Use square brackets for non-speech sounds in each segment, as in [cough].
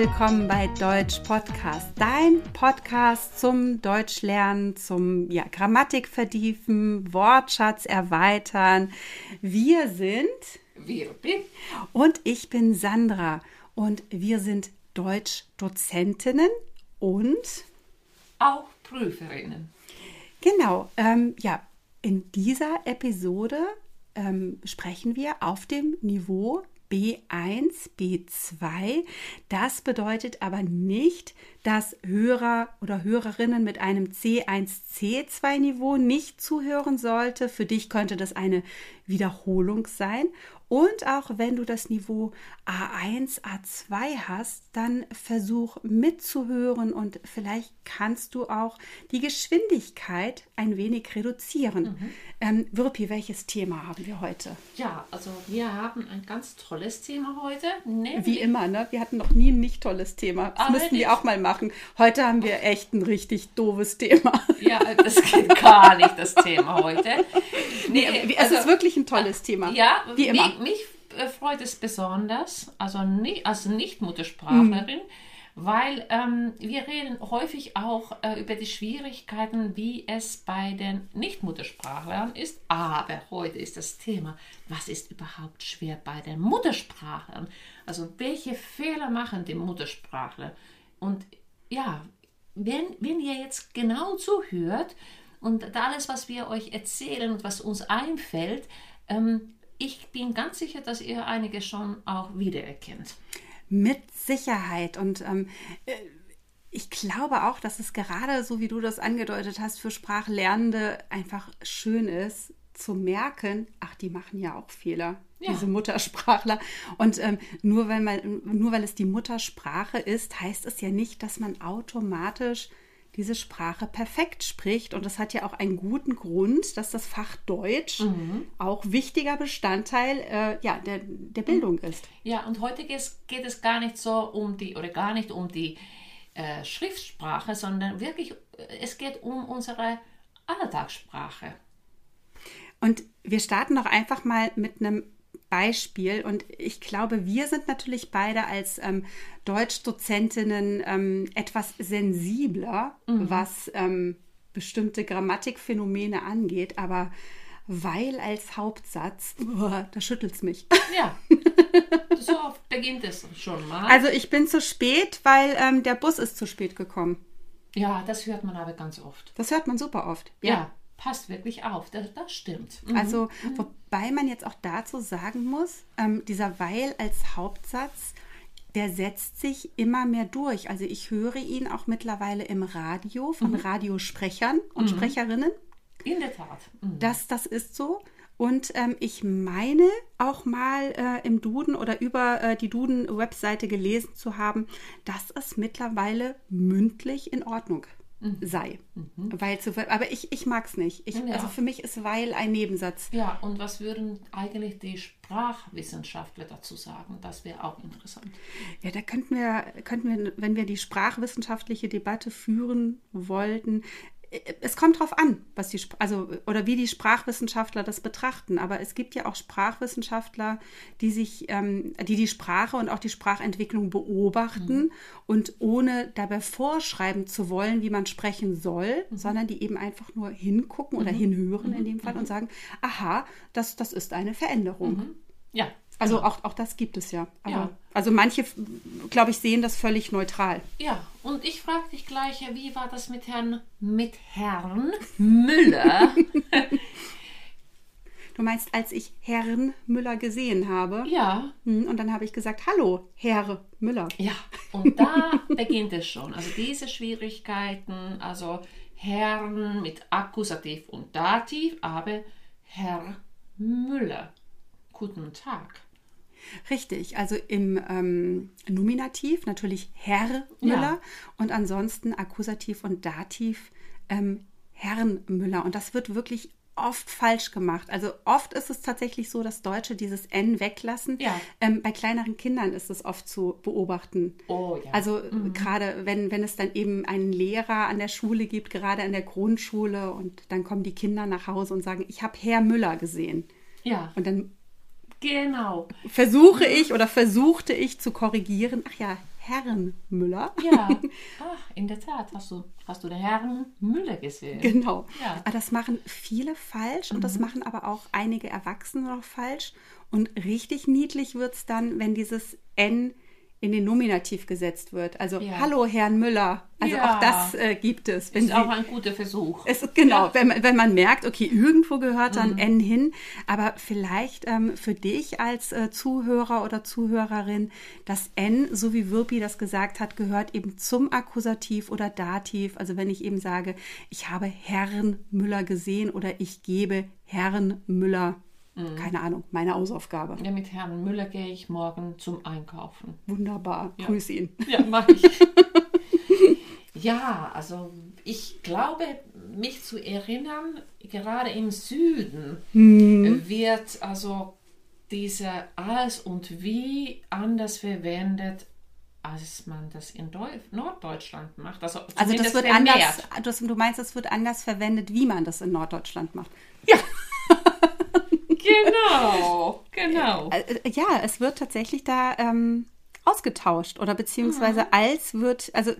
willkommen bei Deutsch Podcast, dein Podcast zum Deutschlernen, zum ja, Grammatik vertiefen, Wortschatz erweitern. Wir sind Wirpi und ich bin Sandra und wir sind Deutschdozentinnen und auch Prüferinnen. Genau, ähm, ja, in dieser Episode ähm, sprechen wir auf dem Niveau B1, B2. Das bedeutet aber nicht, dass Hörer oder Hörerinnen mit einem C1, C2 Niveau nicht zuhören sollte. Für dich könnte das eine Wiederholung sein. Und auch wenn du das Niveau A1, A2 hast, dann versuch mitzuhören und vielleicht kannst du auch die Geschwindigkeit ein wenig reduzieren. Mhm. Ähm, Wirpi, welches Thema haben wir heute? Ja, also wir haben ein ganz tolles Thema heute. Wie immer, ne? Wir hatten noch nie ein nicht tolles Thema. Das müssten wir auch mal machen. Heute haben wir echt ein richtig doofes Thema. Ja, das geht gar nicht, das Thema heute. Nee, es also, ist wirklich ein tolles Thema. Ja, wie immer. Mich, mich äh, freut es besonders, also nicht, als Nicht-Muttersprachlerin, mhm weil ähm, wir reden häufig auch äh, über die Schwierigkeiten, wie es bei den Nicht-Muttersprachlern ist. Aber heute ist das Thema, was ist überhaupt schwer bei den Muttersprachlern? Also welche Fehler machen die Muttersprachler? Und ja, wenn, wenn ihr jetzt genau zuhört und alles, was wir euch erzählen und was uns einfällt, ähm, ich bin ganz sicher, dass ihr einige schon auch wiedererkennt. Mit Sicherheit. Und ähm, äh, ich glaube auch, dass es gerade so, wie du das angedeutet hast, für Sprachlernende einfach schön ist, zu merken, ach, die machen ja auch Fehler, ja. diese Muttersprachler. Und ähm, nur, weil man, nur weil es die Muttersprache ist, heißt es ja nicht, dass man automatisch diese Sprache perfekt spricht. Und das hat ja auch einen guten Grund, dass das Fach Deutsch mhm. auch wichtiger Bestandteil äh, ja, der, der Bildung mhm. ist. Ja, und heute geht es gar nicht so um die, oder gar nicht um die äh, Schriftsprache, sondern wirklich, äh, es geht um unsere Alltagssprache. Und wir starten doch einfach mal mit einem Beispiel. Und ich glaube, wir sind natürlich beide als ähm, Deutschdozentinnen ähm, etwas sensibler, mhm. was ähm, bestimmte Grammatikphänomene angeht. Aber weil als Hauptsatz, oh, da schüttelt es mich. [laughs] Ja, so beginnt es schon mal. Also ich bin zu spät, weil ähm, der Bus ist zu spät gekommen. Ja, das hört man aber ganz oft. Das hört man super oft. ja. ja passt wirklich auf. Das, das stimmt. Mhm. Also, mhm. wobei man jetzt auch dazu sagen muss, ähm, dieser Weil als Hauptsatz, der setzt sich immer mehr durch. Also ich höre ihn auch mittlerweile im Radio von mhm. Radiosprechern und mhm. Sprecherinnen. In der Tat. Mhm. Das, das ist so. Und ähm, ich meine auch mal äh, im Duden oder über äh, die Duden-Webseite gelesen zu haben, dass es mittlerweile mündlich in Ordnung ist. Sei. Mhm. Weil zu, aber ich, ich mag es nicht. Ich, ja. Also für mich ist weil ein Nebensatz. Ja, und was würden eigentlich die Sprachwissenschaftler dazu sagen? Das wäre auch interessant. Ja, da könnten wir, könnten wir, wenn wir die sprachwissenschaftliche Debatte führen wollten, es kommt darauf an, was die also oder wie die Sprachwissenschaftler das betrachten. Aber es gibt ja auch Sprachwissenschaftler, die sich, ähm, die die Sprache und auch die Sprachentwicklung beobachten mhm. und ohne dabei vorschreiben zu wollen, wie man sprechen soll, mhm. sondern die eben einfach nur hingucken oder mhm. hinhören in mhm. dem Fall und mhm. sagen: Aha, das das ist eine Veränderung. Mhm. Ja, also auch, auch das gibt es ja. Aber, ja. Also manche, glaube ich, sehen das völlig neutral. Ja, und ich frage dich gleich, wie war das mit Herrn, mit Herrn Müller? [laughs] du meinst, als ich Herrn Müller gesehen habe? Ja. Hm, und dann habe ich gesagt, hallo, Herr Müller. Ja, und da [laughs] beginnt es schon. Also diese Schwierigkeiten, also Herrn mit Akkusativ und Dativ, aber Herr Müller. Guten Tag. Richtig, also im ähm, Nominativ natürlich Herr Müller ja. und ansonsten Akkusativ und Dativ ähm, Herrn Müller. Und das wird wirklich oft falsch gemacht. Also oft ist es tatsächlich so, dass Deutsche dieses N weglassen. Ja. Ähm, bei kleineren Kindern ist es oft zu beobachten. Oh, ja. Also mhm. gerade wenn, wenn es dann eben einen Lehrer an der Schule gibt, gerade an der Grundschule, und dann kommen die Kinder nach Hause und sagen, ich habe Herr Müller gesehen. Ja. Und dann Genau. Versuche ich oder versuchte ich zu korrigieren. Ach ja, Herrn Müller. Ja, Ach, [laughs] in der Tat hast du, hast du den Herrn Müller gesehen. Genau. Ja. Aber das machen viele falsch und das machen aber auch einige Erwachsene noch falsch. Und richtig niedlich wird es dann, wenn dieses N in den Nominativ gesetzt wird. Also, Ja. hallo Herrn Müller. Also Ja. auch das äh, gibt es. Wenn Ist Sie, auch ein guter Versuch. es, genau, wenn, man, wenn man merkt, okay, irgendwo gehört dann Mhm. N hin, aber vielleicht ähm, für dich als äh, Zuhörer oder Zuhörerin, das N, so wie Wirpi das gesagt hat, gehört eben zum Akkusativ oder Dativ. Also wenn ich eben sage, ich habe Herrn Müller gesehen oder ich gebe Herrn Müller, Mhm. keine Ahnung, meine Hausaufgabe. Ja, mit Herrn Müller gehe ich morgen zum Einkaufen. Wunderbar, grüß ihn. Ja, mach ich. [laughs] ja, also ich glaube, mich zu erinnern, gerade im Süden wird also diese als und wie anders verwendet, als man das in Deu Norddeutschland macht. Also, Also das wird vermehrt. anders, du, du meinst, es wird anders verwendet, wie man das in Norddeutschland macht. [laughs] Genau, [laughs] genau. Äh, äh, Ja, es wird tatsächlich da ähm, ausgetauscht oder beziehungsweise als wird, also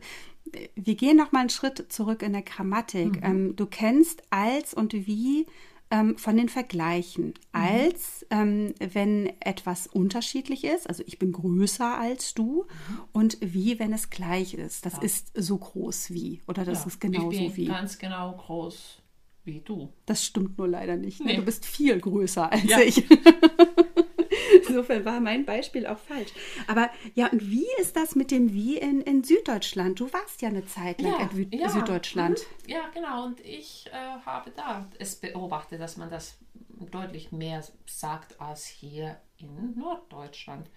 wir gehen noch mal einen Schritt zurück in der Grammatik. Ähm, du kennst als und wie ähm, von den Vergleichen. Als, ähm, wenn etwas unterschiedlich ist, also ich bin größer als du, und wie, wenn es gleich ist. Das ist so groß wie oder das Ja, ist genauso ich bin wie. ganz genau groß wie du. Das stimmt nur leider nicht. Ne? Nee. Du bist viel größer als Ja. ich. [laughs] Insofern war mein Beispiel auch falsch. Aber ja, und wie ist das mit dem Wie in, in Süddeutschland? Du warst ja eine Zeit lang in Wü- ja. Süddeutschland. Mhm. Ja, genau. Und ich äh, habe da es beobachtet, dass man das deutlich mehr sagt als hier in Norddeutschland.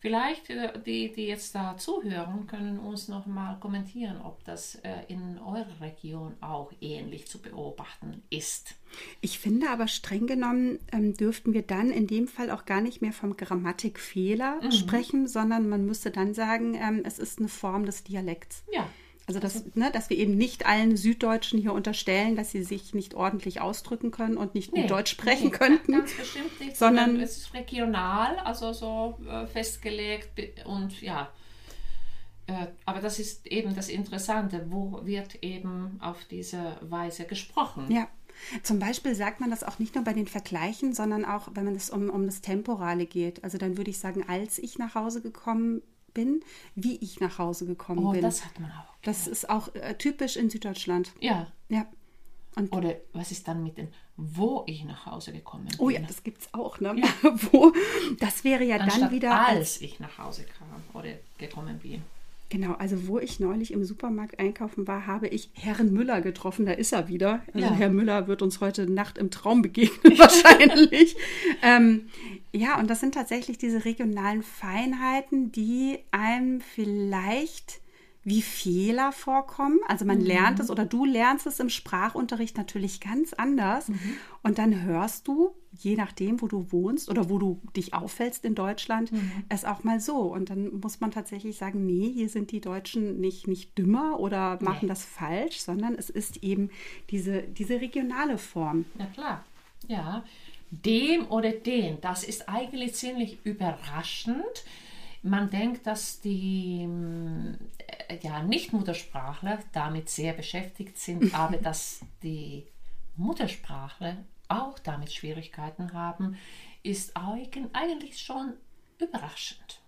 Vielleicht äh, die, die jetzt da zuhören, können uns noch mal kommentieren, ob das äh, in eurer Region auch ähnlich zu beobachten ist. Ich finde aber streng genommen ähm, dürften wir dann in dem Fall auch gar nicht mehr vom Grammatikfehler Mhm. sprechen, sondern man müsste dann sagen, ähm, es ist eine Form des Dialekts. Ja, Also, das, ne, dass wir eben nicht allen Süddeutschen hier unterstellen, dass sie sich nicht ordentlich ausdrücken können und nicht gut Deutsch sprechen nee, könnten. Ganz bestimmt nicht, sondern- sondern es ist regional, also so äh, festgelegt und ja. Äh, aber das ist eben das Interessante, wo wird eben auf diese Weise gesprochen. Ja. Zum Beispiel sagt man das auch nicht nur bei den Vergleichen, sondern auch, wenn man es um, um das Temporale geht. Also dann würde ich sagen, als ich nach Hause gekommen bin, wie ich nach Hause gekommen Oh, bin. das hat man auch. Das ist auch äh, typisch in Süddeutschland. Ja. Ja. Und Oder was ist dann mit dem, wo ich nach Hause gekommen bin? oh ja, das gibt es auch, ne? [laughs] Wo, das wäre ja dann Anstatt wieder als als ich nach Hause kam oder gekommen bin. Genau, also wo ich neulich im Supermarkt einkaufen war, habe ich Herrn Müller getroffen. Da ist er wieder. Also Ja. Herr Müller wird uns heute Nacht im Traum begegnen, [laughs] wahrscheinlich. ähm, ja, und das sind tatsächlich diese regionalen Feinheiten, die einem vielleicht wie Fehler vorkommen. Also man lernt es oder du lernst es im Sprachunterricht natürlich ganz anders. Und dann hörst du, je nachdem, wo du wohnst oder wo du dich auffällst in Deutschland, es auch mal so. Und dann muss man tatsächlich sagen, nee, hier sind die Deutschen nicht, nicht dümmer oder machen Nee. das falsch, sondern es ist eben diese, diese regionale Form. Na klar, ja. Dem oder den, das ist eigentlich ziemlich überraschend. Man denkt, dass die mm, äh, ja, Nicht-Muttersprachler damit sehr beschäftigt sind, [laughs] aber dass die Muttersprachler auch damit Schwierigkeiten haben, ist eigen- eigentlich schon überraschend.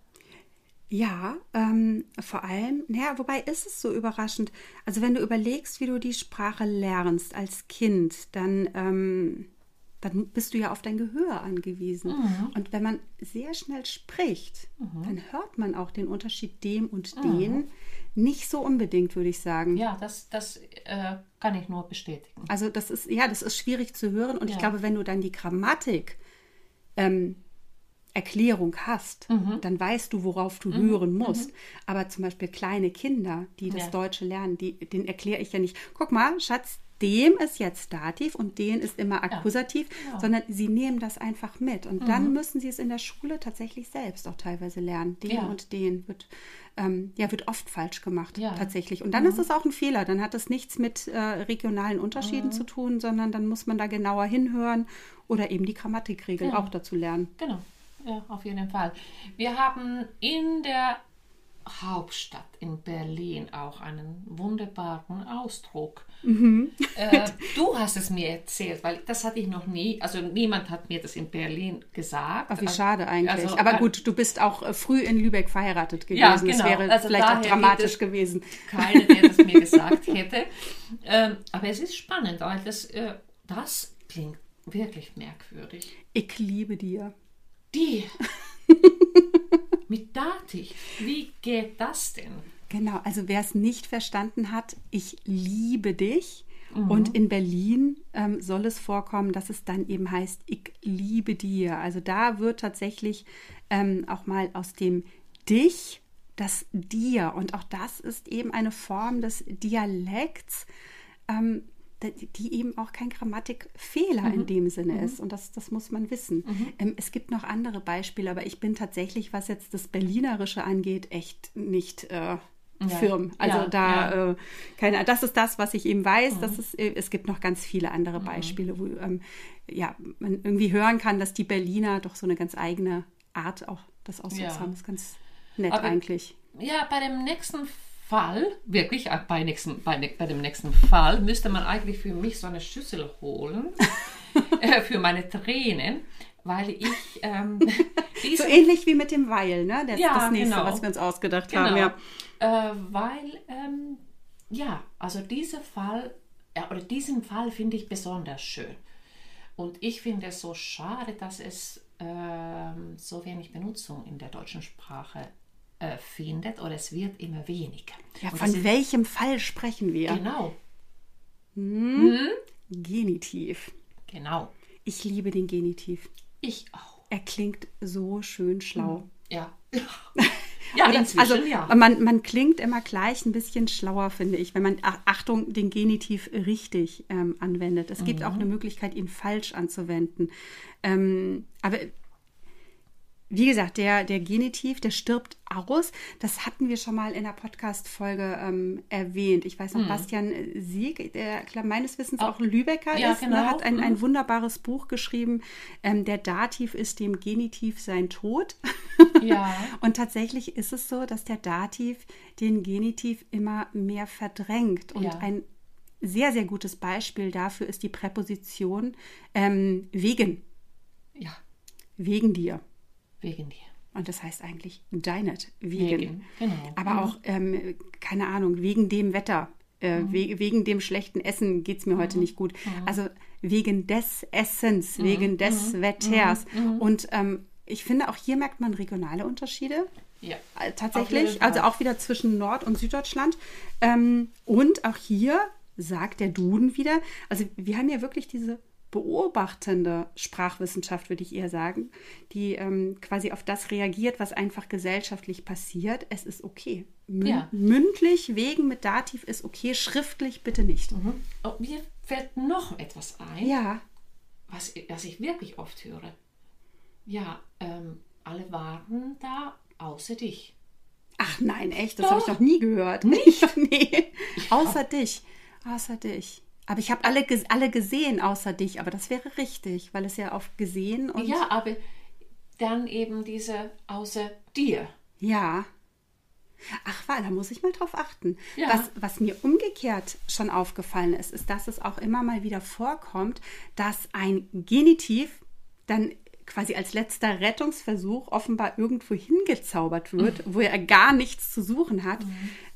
Ja, ähm, vor allem, naja, wobei ist es so überraschend. Also wenn du überlegst, wie du die Sprache lernst als Kind, dann, ähm, dann bist du ja auf dein Gehör angewiesen. Und wenn man sehr schnell spricht, dann hört man auch den Unterschied dem und den nicht so unbedingt, würde ich sagen. Ja, das, das äh, kann ich nur bestätigen. Also das ist, ja, das ist schwierig zu hören. Und ich Ja. glaube, wenn du dann die Grammatik ähm, Erklärung hast, Mhm. dann weißt du, worauf du hören musst. Aber zum Beispiel kleine Kinder, die das Ja. Deutsche lernen, die, denen erkläre ich ja nicht, guck mal, Schatz, dem ist jetzt Dativ und den ist immer Akkusativ, genau. sondern sie nehmen das einfach mit. Und dann müssen sie es in der Schule tatsächlich selbst auch teilweise lernen. Den Ja. und den wird, ähm, ja, wird oft falsch gemacht, Ja. tatsächlich. Und dann ist es auch ein Fehler. Dann hat es nichts mit äh, regionalen Unterschieden zu tun, sondern dann muss man da genauer hinhören oder eben die Grammatikregel Ja. auch dazu lernen. Genau, ja, auf jeden Fall. Wir haben in der Hauptstadt in Berlin auch einen wunderbaren Ausdruck. Mhm. Äh, [laughs] du hast es mir erzählt, weil das hatte ich noch nie, also niemand hat mir das in Berlin gesagt. Ach, wie Also- schade eigentlich. also, Aber äh, gut, du bist auch äh, früh in Lübeck verheiratet gewesen. Ja, Das genau. wäre Also vielleicht auch dramatisch es- gewesen. Keine, der das mir [laughs] gesagt hätte. Ähm, aber es ist spannend, weil das, äh, das klingt wirklich merkwürdig. Ich liebe dir. Die [laughs] mit Dativ, wie geht das denn? Genau, also wer es nicht verstanden hat, ich liebe dich. Und in Berlin ähm, soll es vorkommen, dass es dann eben heißt, ich liebe dir. Also da wird tatsächlich ähm, auch mal aus dem dich das dir. Und auch das ist eben eine Form des Dialekts, ähm, die- eben auch kein Grammatikfehler in dem Sinne ist. Und das, das muss man wissen. Ähm, es gibt noch andere Beispiele, aber ich bin tatsächlich, was jetzt das Berlinerische angeht, echt nicht äh, firm. Also Ja, da, ja. Äh, keine, das ist das, was ich eben weiß. Das ist, äh, es gibt noch ganz viele andere Beispiele, wo ähm, ja, man irgendwie hören kann, dass die Berliner doch so eine ganz eigene Art auch des Ausdrucks Ja. haben. Das ist ganz nett Aber- eigentlich. Ja, bei dem nächsten Fall, wirklich äh, bei, nächsten, bei, ne- bei dem nächsten Fall, müsste man eigentlich für mich so eine Schüssel holen [laughs] äh, für meine Tränen, weil ich ähm, [laughs] So ähnlich wie mit dem Weil, ne? Das, Ja, das nächste, genau. was wir uns ausgedacht Genau. haben. Ja. Äh, weil, ähm, ja, also dieser Fall, ja, oder diesen Fall finde ich besonders schön. Und ich finde es so schade, dass es ähm, so wenig Benutzung in der deutschen Sprache äh, findet oder es wird immer weniger. Ja, Und von welchem Fall sprechen wir? Genau, Genitiv. genau. Ich liebe den Genitiv. Ich auch. Er klingt so schön schlau. Ja. [laughs] ja, Oder- also ja. man, man klingt immer gleich ein bisschen schlauer, finde ich, wenn man, ach, Achtung, den Genitiv richtig ähm, anwendet. Es gibt auch Mhm. eine Möglichkeit, ihn falsch anzuwenden. Ähm, aber wie gesagt, der, der Genitiv, der stirbt aus. Das hatten wir schon mal in der Podcast-Folge ähm, erwähnt. Ich weiß noch, Bastian Sieg, der meines Wissens auch Lübecker Mhm. ja, ist, ne, genau. hat ein, Mhm. ein wunderbares Buch geschrieben. Ähm, der Dativ ist dem Genitiv sein Tod. ja. [laughs] Und tatsächlich ist es so, dass der Dativ den Genitiv immer mehr verdrängt. Und Ja. ein sehr, sehr gutes Beispiel dafür ist die Präposition ähm, wegen, ja, wegen dir. Wegen dir. Und das heißt eigentlich deinet, wegen. Wegen, genau. Aber auch, ähm, keine Ahnung, wegen dem Wetter, äh, Mhm. we wegen dem schlechten Essen geht es mir heute nicht gut. Also wegen des Essens, Mhm. wegen des Wetters. Und ähm, ich finde, auch hier merkt man regionale Unterschiede. Ja. Äh, Tatsächlich, also auch wieder zwischen Nord- und Süddeutschland. Ähm, und auch hier sagt der Duden wieder, also wir haben ja wirklich diese beobachtende Sprachwissenschaft, würde ich eher sagen, die ähm, quasi auf das reagiert, was einfach gesellschaftlich passiert. Es ist okay. Mün Ja. Mündlich, wegen mit Dativ ist okay, schriftlich bitte nicht. Oh, mir fällt noch etwas ein. Ja, was, was ich wirklich oft höre. Ja, ähm, alle waren da außer dich. Ach nein, echt, das habe ich noch nie gehört. Nicht? [laughs] nee. Außer dich. Außer dich. Aber ich habe alle, alle gesehen, außer dich. Aber das wäre richtig, weil es ja auf gesehen und. ja, aber dann eben diese außer dir. Ja. Ach, weil, da muss ich mal drauf achten. Ja. Was, was mir umgekehrt schon aufgefallen ist, ist, dass es auch immer mal wieder vorkommt, dass ein Genitiv dann quasi als letzter Rettungsversuch offenbar irgendwo hingezaubert wird, wo er gar nichts zu suchen hat.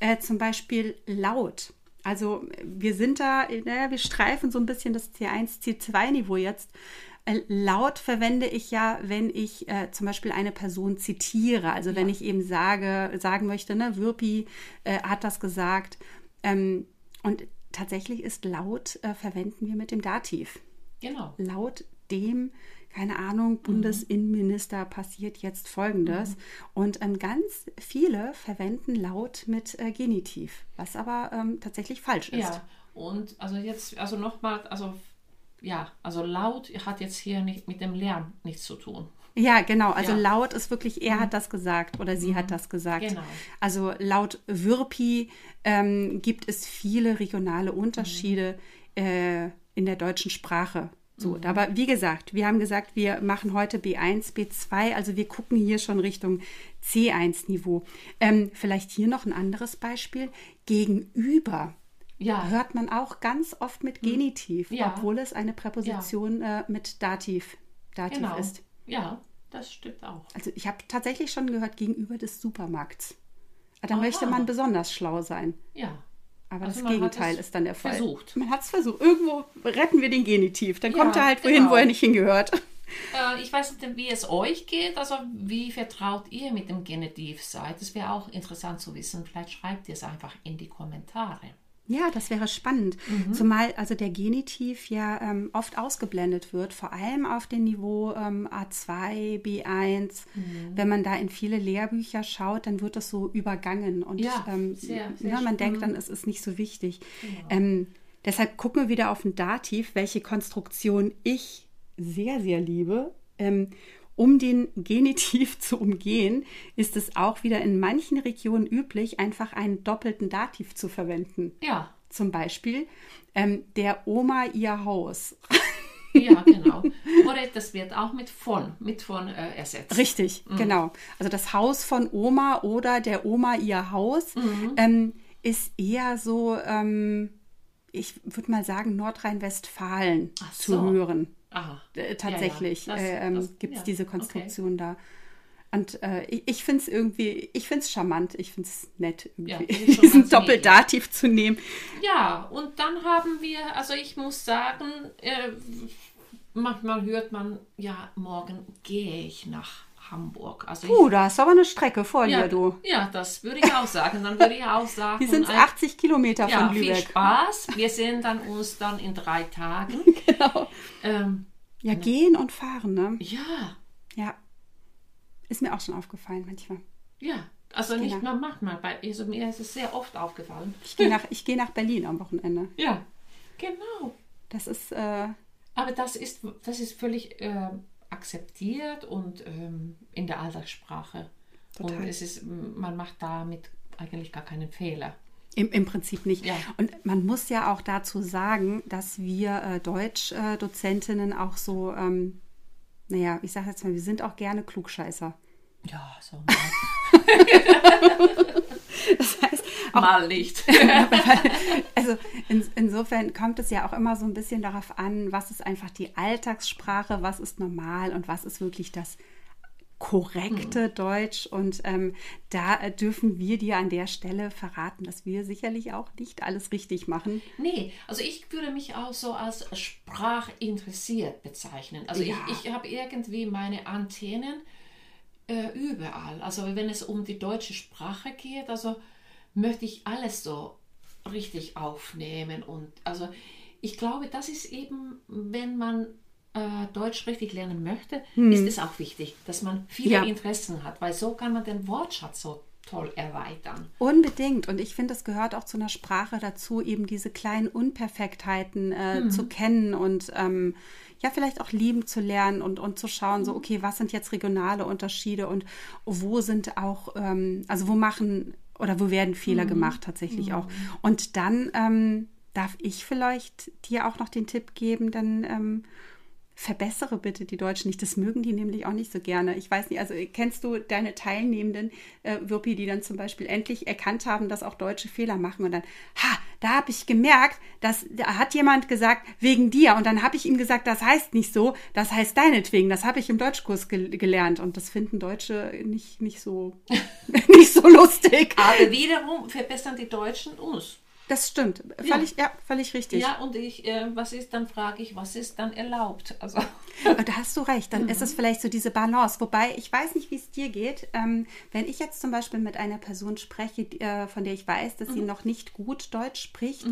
Äh, zum Beispiel laut. Also wir sind da, naja, wir streifen so ein bisschen das C1, C2-Niveau jetzt. Äh, Laut verwende ich ja, wenn ich äh, zum Beispiel eine Person zitiere. Also wenn ich eben sage, sagen möchte, ne, Würpi äh, hat das gesagt. Ähm, und tatsächlich ist laut äh, verwenden wir mit dem Dativ. Genau. Laut dem, keine Ahnung, Bundesinnenminister passiert jetzt Folgendes. Und ähm, ganz viele verwenden laut mit äh, Genitiv, was aber ähm, tatsächlich falsch ist. Ja, und also jetzt, also nochmal, also ja, also laut hat jetzt hier nicht mit dem Lärm nichts zu tun. Ja, genau. Also Ja. laut ist wirklich, er hat das gesagt oder sie hat das gesagt. Genau. Also laut Würpi ähm, gibt es viele regionale Unterschiede äh, in der deutschen Sprache. So, aber wie gesagt, wir haben gesagt, wir machen heute B1, B2, also wir gucken hier schon Richtung C1-Niveau. Ähm, vielleicht hier noch ein anderes Beispiel. Gegenüber Ja. hört man auch ganz oft mit Genitiv, Ja. obwohl es eine Präposition äh, mit Dativ, Dativ Genau. ist. Ja, das stimmt auch. Also ich habe tatsächlich schon gehört, gegenüber des Supermarkts. Da Aha. möchte man besonders schlau sein. Ja. Aber Also das Gegenteil ist dann der Fall. versucht. Man hat es versucht. Irgendwo retten wir den Genitiv. Dann Ja, kommt er halt wohin, genau. wo er nicht hingehört. Äh, ich weiß nicht, wie es euch geht. Also, wie vertraut ihr mit dem Genitiv seid? Das wäre auch interessant zu wissen. Vielleicht schreibt ihr es einfach in die Kommentare. Ja, das wäre spannend. Mhm. Zumal also der Genitiv ja ähm, oft ausgeblendet wird, vor allem auf dem Niveau ähm, A2, B1. Mhm. Wenn man da in viele Lehrbücher schaut, dann wird das so übergangen. Und Ja, ähm, sehr, sehr ja, man schön. denkt dann, es ist nicht so wichtig. Ähm, deshalb gucken wir wieder auf ein Dativ, welche Konstruktion ich sehr, sehr liebe. Um den Genitiv [laughs] zu umgehen, ist es auch wieder in manchen Regionen üblich, einfach einen doppelten Dativ zu verwenden. Ja, Zum Beispiel ähm, der Oma ihr Haus. [laughs] ja, genau. [laughs] Oder das wird auch mit von, mit von äh, ersetzt. Richtig, genau. Also das Haus von Oma oder der Oma ihr Haus ähm, ist eher so, ähm, ich würde mal sagen, Nordrhein-Westfalen Ach zu so. hören. Aha. Äh, tatsächlich Ja, ja. Äh, ähm, gibt es diese okay. Konstruktion da. Und äh, ich, ich finde es irgendwie, ich finde es charmant, ich finde es [laughs] nett, diesen Doppeldativ zu nehmen. Ja, und dann haben wir, also ich muss sagen, äh, manchmal hört man, ja, morgen gehe ich nach Hamburg. Also Puh, ich, da hast du aber eine Strecke vor ja, dir, du. ja, das würde ich auch sagen. Dann würde ich auch [laughs] sagen, Die sind ein- 80 Kilometer ja, von viel Lübeck. Spaß. Wir sehen dann uns dann in drei Tagen. [laughs] Genau. Ähm, Ja, gehen und fahren, ne? ja, Ja. Ist mir auch schon aufgefallen manchmal. ja. Also nicht Genau. nur manchmal, bei, also mir ist es sehr oft aufgefallen. Ich gehe nach, [laughs] ich gehe nach Berlin am Wochenende. Ja, genau. Das ist, äh, Aber das ist, das ist völlig äh, akzeptiert und ähm, in der Alltagssprache. Total. Und es ist, man macht damit eigentlich gar keinen Fehler. im, im Prinzip nicht. Ja. Und man muss ja auch dazu sagen, dass wir äh, Deutsch-Dozentinnen auch so, ähm, naja, ich sage jetzt mal, wir sind auch gerne Klugscheißer. Ja, so [laughs] Das heißt, mal nicht. [laughs] also in, insofern kommt es ja auch immer so ein bisschen darauf an, was ist einfach die Alltagssprache, was ist normal und was ist wirklich das korrekte Deutsch. Und ähm, da äh, dürfen wir dir an der Stelle verraten, dass wir sicherlich auch nicht alles richtig machen. Nee, also ich würde mich auch so als sprachinteressiert bezeichnen. Also Ja. ich, ich habe irgendwie meine Antennen äh, überall. Also wenn es um die deutsche Sprache geht, also möchte ich alles so richtig aufnehmen. Und also ich glaube, das ist eben, wenn man äh, Deutsch richtig lernen möchte, ist es auch wichtig, dass man viele Ja. Interessen hat, weil so kann man den Wortschatz so toll erweitern. Unbedingt. Und ich finde, es gehört auch zu einer Sprache dazu, eben diese kleinen Unperfektheiten äh, zu kennen und ähm, ja, vielleicht auch lieben zu lernen und, und zu schauen, so, okay, was sind jetzt regionale Unterschiede und wo sind auch, ähm, also wo machen oder wo werden Fehler gemacht tatsächlich auch. Und dann ähm, darf ich vielleicht dir auch noch den Tipp geben, dann ähm, verbessere bitte die Deutschen nicht. Das mögen die nämlich auch nicht so gerne. Ich weiß nicht, also kennst du deine Teilnehmenden, äh, Wirpi, die dann zum Beispiel endlich erkannt haben, dass auch Deutsche Fehler machen und dann, ha, da habe ich gemerkt, dass da hat jemand gesagt, wegen dir. Und dann habe ich ihm gesagt, das heißt nicht so, das heißt deinetwegen. Das habe ich im Deutschkurs gel gelernt. Und das finden Deutsche nicht, nicht so, [laughs] nicht so lustig. Aber wiederum verbessern die Deutschen uns. Das stimmt. Völlig, ja, völlig richtig. Ja, und ich, äh, was ist, dann frage ich, was ist dann erlaubt? Also, [laughs] Da hast du recht, dann ist es vielleicht so diese Balance. Wobei, ich weiß nicht, wie es dir geht. Ähm, wenn ich jetzt zum Beispiel mit einer Person spreche, die, äh, von der ich weiß, dass sie noch nicht gut Deutsch spricht,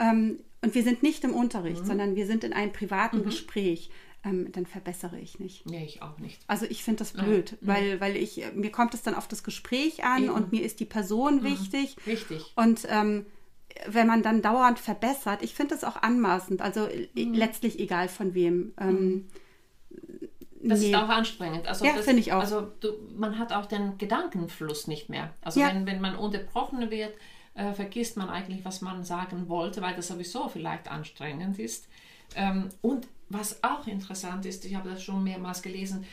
ähm, und wir sind nicht im Unterricht, sondern wir sind in einem privaten Gespräch, ähm, dann verbessere ich nicht. nee, ich auch nicht. Also ich finde das blöd, weil, weil ich, mir kommt es dann auf das Gespräch an Eben. und mir ist die Person wichtig. Richtig. Und ähm, wenn man dann dauernd verbessert, ich finde das auch anmaßend, also äh, letztlich egal von wem. Ähm, Das nee. ist auch anstrengend. Also Ja, finde ich auch. Also du, man hat auch den Gedankenfluss nicht mehr. Also Ja. wenn, wenn man unterbrochen wird, äh, vergisst man eigentlich, was man sagen wollte, weil das sowieso vielleicht anstrengend ist. Ähm, und was auch interessant ist, ich habe das schon mehrmals gelesen,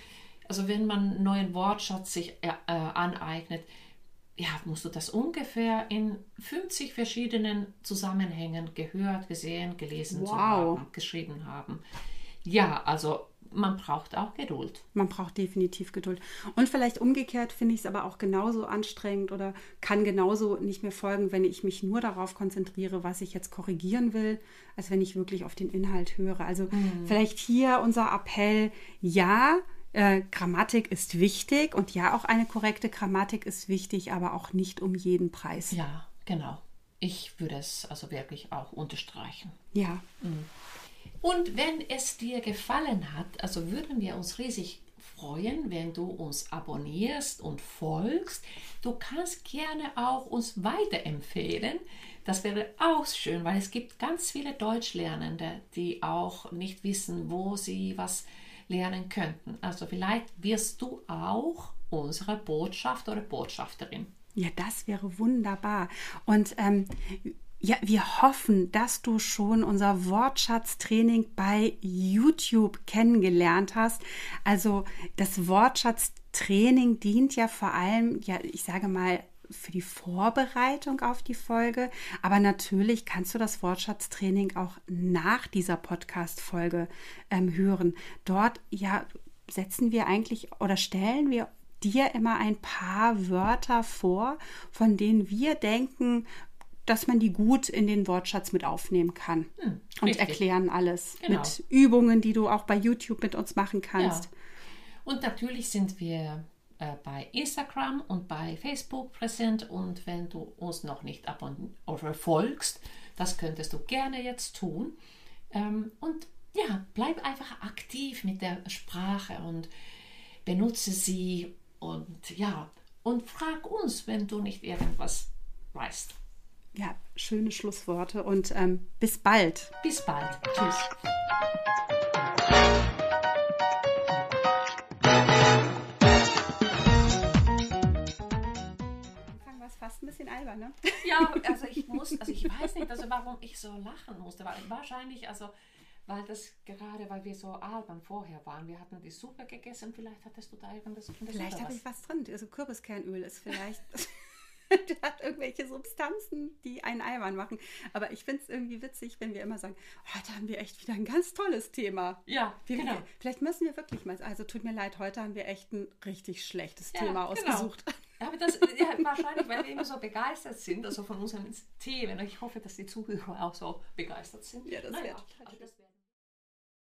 also wenn man einen neuen Wortschatz sich äh, äh, aneignet, ja, musst du das ungefähr in 50 verschiedenen Zusammenhängen gehört, gesehen, gelesen Wow. haben, geschrieben haben. Ja, also man braucht auch Geduld. Man braucht definitiv Geduld. Und vielleicht umgekehrt finde ich es aber auch genauso anstrengend oder kann genauso nicht mehr folgen, wenn ich mich nur darauf konzentriere, was ich jetzt korrigieren will, als wenn ich wirklich auf den Inhalt höre. Also vielleicht hier unser Appell, ja, äh, Grammatik ist wichtig und ja, auch eine korrekte Grammatik ist wichtig, aber auch nicht um jeden Preis. Ja, genau. Ich würde es also wirklich auch unterstreichen. Ja, Und wenn es dir gefallen hat, also würden wir uns riesig freuen, wenn du uns abonnierst und folgst. Du kannst gerne auch uns weiterempfehlen. Das wäre auch schön, weil es gibt ganz viele Deutschlernende, die auch nicht wissen, wo sie was lernen könnten. Also vielleicht wirst du auch unsere Botschafter oder Botschafterin. Ja, das wäre wunderbar. Und ähm, ja, wir hoffen, dass du schon unser Wortschatztraining bei YouTube kennengelernt hast. Also das Wortschatztraining dient ja vor allem, ja, ich sage mal, für die Vorbereitung auf die Folge. Aber natürlich kannst du das Wortschatztraining auch nach dieser Podcast-Folge ähm, hören. Dort, ja, setzen wir eigentlich oder stellen wir dir immer ein paar Wörter vor, von denen wir denken, dass man die gut in den Wortschatz mit aufnehmen kann. und richtig. erklären alles Genau. mit Übungen, die du auch bei YouTube mit uns machen kannst. Ja. Und natürlich sind wir äh, bei Instagram und bei Facebook präsent. Und wenn du uns noch nicht abon oder folgst, das könntest du gerne jetzt tun. Ähm, und ja, bleib einfach aktiv mit der Sprache und benutze sie. Und ja, und frag uns, wenn du nicht irgendwas weißt. Ja, schöne Schlussworte und ähm, bis bald. Bis bald. Tschüss. Bisschen albern, ne? Ja, also ich muss, also ich weiß nicht, also warum ich so lachen musste, weil wahrscheinlich, also weil das gerade, weil wir so albern vorher waren, wir hatten die Suppe gegessen, vielleicht hattest du da irgendwas in der Vielleicht habe ich was drin. Also Kürbiskernöl ist vielleicht. [laughs] Der hat irgendwelche Substanzen, die einen albern machen. Aber ich finde es irgendwie witzig, wenn wir immer sagen, heute haben wir echt wieder ein ganz tolles Thema. Ja, Wir, genau. Vielleicht müssen wir wirklich mal, also tut mir leid, heute haben wir echt ein richtig schlechtes Ja, Thema genau. Aber das ja, wahrscheinlich, weil wir immer so begeistert sind, also von unseren Themen. Ich hoffe, dass die Zuhörer auch so begeistert sind. Ja, das Naja, total wäre-